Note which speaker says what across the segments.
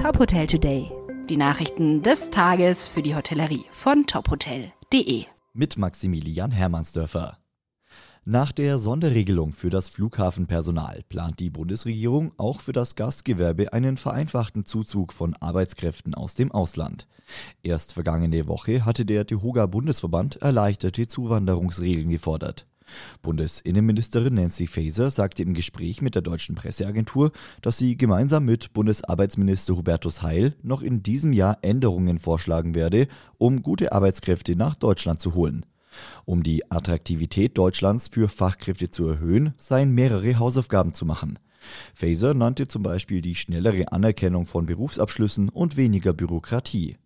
Speaker 1: Top Hotel Today. Die Nachrichten des Tages für die Hotellerie von tophotel.de.
Speaker 2: Mit Maximilian Hermannsdörfer. Nach der Sonderregelung für das Flughafenpersonal plant die Bundesregierung auch für das Gastgewerbe einen vereinfachten Zuzug von Arbeitskräften aus dem Ausland. Erst vergangene Woche hatte der Tehoga Bundesverband erleichterte Zuwanderungsregeln gefordert. Bundesinnenministerin Nancy Faeser sagte im Gespräch mit der deutschen Presseagentur, dass sie gemeinsam mit Bundesarbeitsminister Hubertus Heil noch in diesem Jahr Änderungen vorschlagen werde, um gute Arbeitskräfte nach Deutschland zu holen. Um die Attraktivität Deutschlands für Fachkräfte zu erhöhen, seien mehrere Hausaufgaben zu machen. Faeser nannte zum Beispiel die schnellere Anerkennung von Berufsabschlüssen und weniger Bürokratie.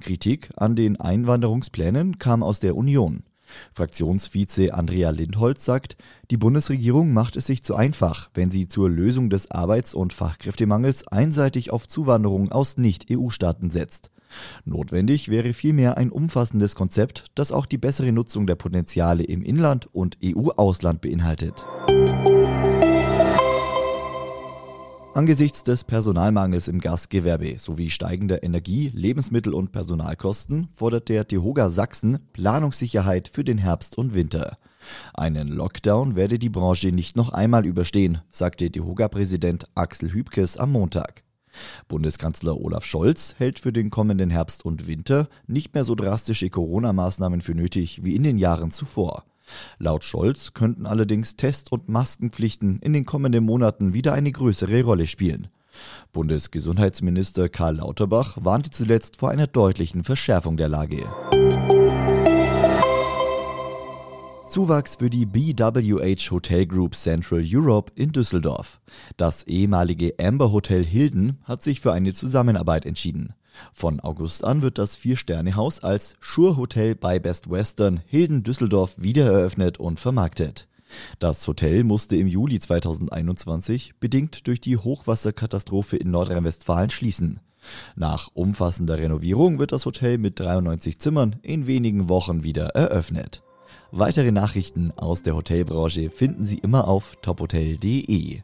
Speaker 2: Kritik an den Einwanderungsplänen kam aus der Union. Fraktionsvize Andrea Lindholz sagt, die Bundesregierung macht es sich zu einfach, wenn sie zur Lösung des Arbeits- und Fachkräftemangels einseitig auf Zuwanderung aus Nicht-EU-Staaten setzt. Notwendig wäre vielmehr ein umfassendes Konzept, das auch die bessere Nutzung der Potenziale im Inland und EU-Ausland beinhaltet. Angesichts des Personalmangels im Gastgewerbe sowie steigender Energie-, Lebensmittel- und Personalkosten fordert der Tehoga Sachsen Planungssicherheit für den Herbst und Winter. Einen Lockdown werde die Branche nicht noch einmal überstehen, sagte Tehoga-Präsident Axel Hübkes am Montag. Bundeskanzler Olaf Scholz hält für den kommenden Herbst und Winter nicht mehr so drastische Corona-Maßnahmen für nötig wie in den Jahren zuvor. Laut Scholz könnten allerdings Test- und Maskenpflichten in den kommenden Monaten wieder eine größere Rolle spielen. Bundesgesundheitsminister Karl Lauterbach warnte zuletzt vor einer deutlichen Verschärfung der Lage. Zuwachs für die BWH Hotel Group Central Europe in Düsseldorf. Das ehemalige Amber Hotel Hilden hat sich für eine Zusammenarbeit entschieden. Von August an wird das Vier-Sterne-Haus als Schur Hotel bei Best Western Hilden Düsseldorf wiedereröffnet und vermarktet. Das Hotel musste im Juli 2021 bedingt durch die Hochwasserkatastrophe in Nordrhein-Westfalen schließen. Nach umfassender Renovierung wird das Hotel mit 93 Zimmern in wenigen Wochen wieder eröffnet. Weitere Nachrichten aus der Hotelbranche finden Sie immer auf tophotel.de.